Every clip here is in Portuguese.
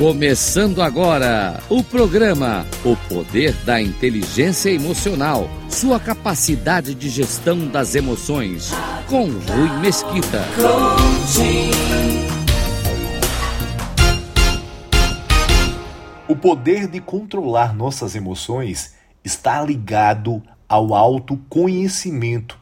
Começando agora o programa O Poder da Inteligência Emocional. Sua capacidade de gestão das emoções. Com Rui Mesquita. O poder de controlar nossas emoções está ligado ao autoconhecimento.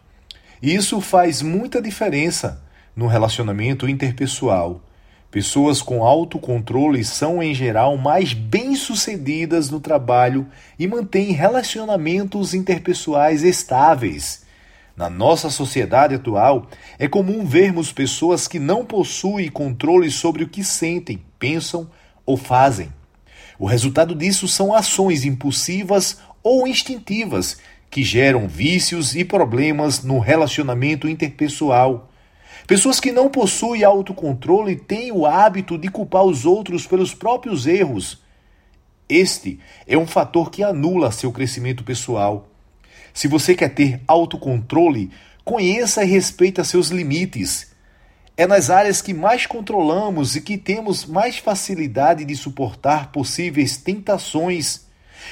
Isso faz muita diferença no relacionamento interpessoal. Pessoas com autocontrole são, em geral, mais bem-sucedidas no trabalho e mantêm relacionamentos interpessoais estáveis. Na nossa sociedade atual, é comum vermos pessoas que não possuem controle sobre o que sentem, pensam ou fazem. O resultado disso são ações impulsivas ou instintivas que geram vícios e problemas no relacionamento interpessoal. Pessoas que não possuem autocontrole têm o hábito de culpar os outros pelos próprios erros. Este é um fator que anula seu crescimento pessoal. Se você quer ter autocontrole, conheça e respeita seus limites. É nas áreas que mais controlamos e que temos mais facilidade de suportar possíveis tentações.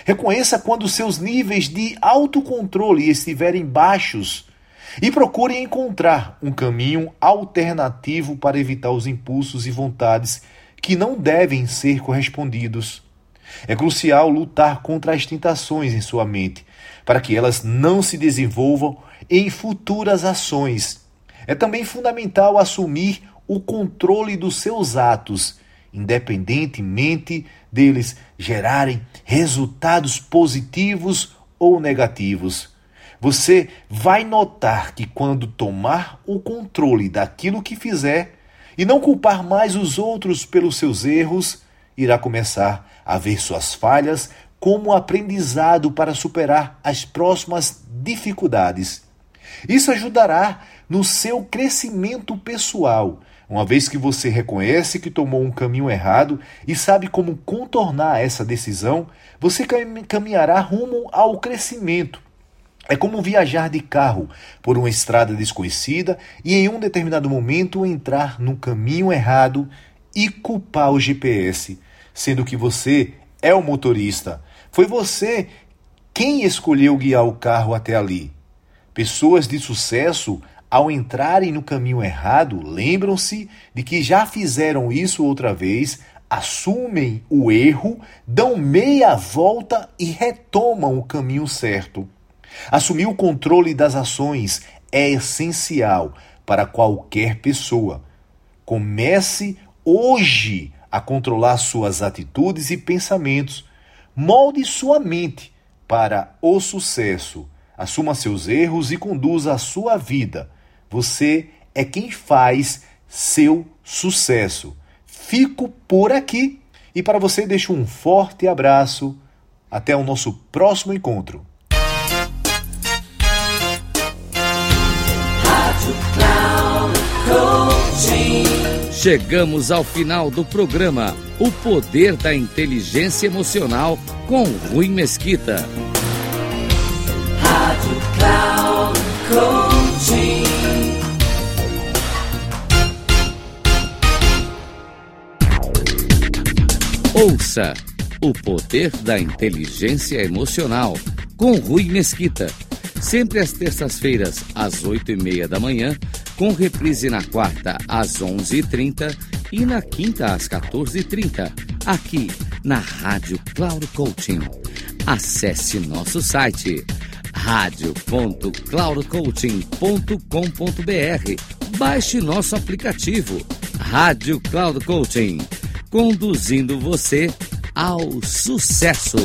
Reconheça quando seus níveis de autocontrole estiverem baixos e procure encontrar um caminho alternativo para evitar os impulsos e vontades que não devem ser correspondidos. É crucial lutar contra as tentações em sua mente, para que elas não se desenvolvam em futuras ações. É também fundamental assumir o controle dos seus atos, independentemente deles gerarem resultados positivos ou negativos. Você vai notar que quando tomar o controle daquilo que fizer e não culpar mais os outros pelos seus erros, irá começar a ver suas falhas como aprendizado para superar as próximas dificuldades. Isso ajudará no seu crescimento pessoal, uma vez que você reconhece que tomou um caminho errado e sabe como contornar essa decisão, você caminhará rumo ao crescimento é como viajar de carro por uma estrada desconhecida e em um determinado momento entrar no caminho errado e culpar o GPS, sendo que você é o motorista. Foi você quem escolheu guiar o carro até ali. Pessoas de sucesso, ao entrarem no caminho errado, lembram-se de que já fizeram isso outra vez, assumem o erro, dão meia volta e retomam o caminho certo. Assumir o controle das ações é essencial para qualquer pessoa. Comece hoje a controlar suas atitudes e pensamentos. Molde sua mente para o sucesso. Assuma seus erros e conduza a sua vida. Você é quem faz seu sucesso. Fico por aqui e para você deixo um forte abraço. Até o nosso próximo encontro. Chegamos ao final do programa O Poder da Inteligência Emocional com Rui Mesquita. Rádio Cloud Coaching. Ouça O Poder da Inteligência Emocional com Rui Mesquita. Sempre às terças-feiras, às oito e meia da manhã com reprise na quarta às 11h30 e na quinta às 14h30, aqui na Rádio Cloud Coaching. Acesse nosso site radio.cloudcoaching.com.br. Baixe nosso aplicativo Rádio Cloud Coaching, conduzindo você ao sucesso.